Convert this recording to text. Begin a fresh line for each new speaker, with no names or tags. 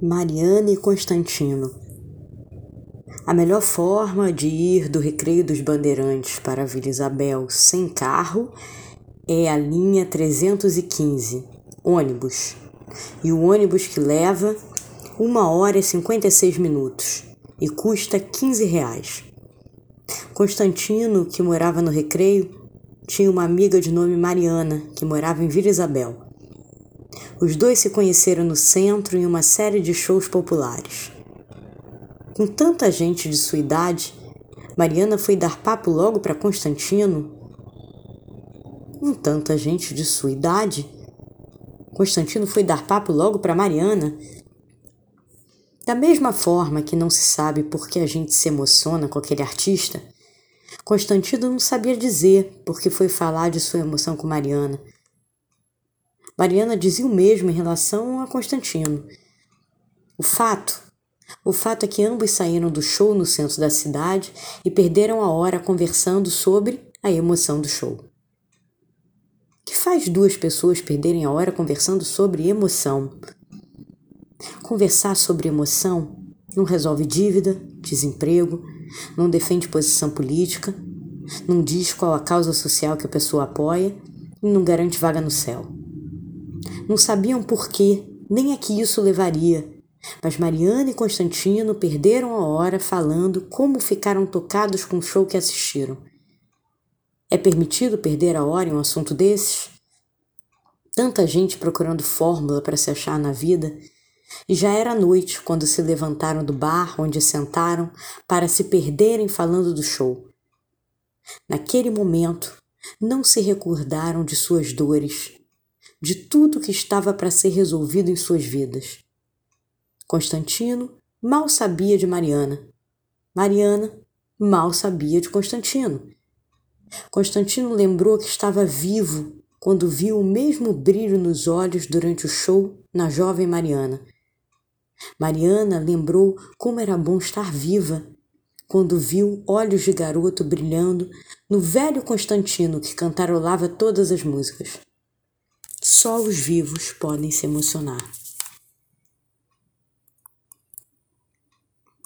Mariana e Constantino. A melhor forma de ir do Recreio dos Bandeirantes para a Vila Isabel sem carro é a linha 315, ônibus. E o ônibus que leva 1 hora e 56 minutos e custa 15 reais. Constantino, que morava no Recreio, tinha uma amiga de nome Mariana, que morava em Vila Isabel. Os dois se conheceram no centro em uma série de shows populares. Com tanta gente de sua idade, Mariana foi dar papo logo para Constantino. Com tanta gente de sua idade, Constantino foi dar papo logo para Mariana. Da mesma forma que não se sabe por que a gente se emociona com aquele artista, Constantino não sabia dizer por que foi falar de sua emoção com Mariana. Mariana dizia o mesmo em relação a Constantino. O fato, o fato é que ambos saíram do show no centro da cidade e perderam a hora conversando sobre a emoção do show. O que faz duas pessoas perderem a hora conversando sobre emoção? Conversar sobre emoção não resolve dívida, desemprego, não defende posição política, não diz qual a causa social que a pessoa apoia e não garante vaga no céu. Não sabiam por quê, nem a que isso levaria. Mas Mariana e Constantino perderam a hora falando como ficaram tocados com o show que assistiram. É permitido perder a hora em um assunto desses? Tanta gente procurando fórmula para se achar na vida. E já era noite quando se levantaram do bar onde sentaram para se perderem falando do show. Naquele momento, não se recordaram de suas dores, de tudo que estava para ser resolvido em suas vidas. Constantino mal sabia de Mariana. Mariana mal sabia de Constantino. Constantino lembrou que estava vivo quando viu o mesmo brilho nos olhos durante o show na jovem Mariana. Mariana lembrou como era bom estar viva quando viu olhos de garoto brilhando no velho Constantino que cantarolava todas as músicas. Só os vivos podem se emocionar.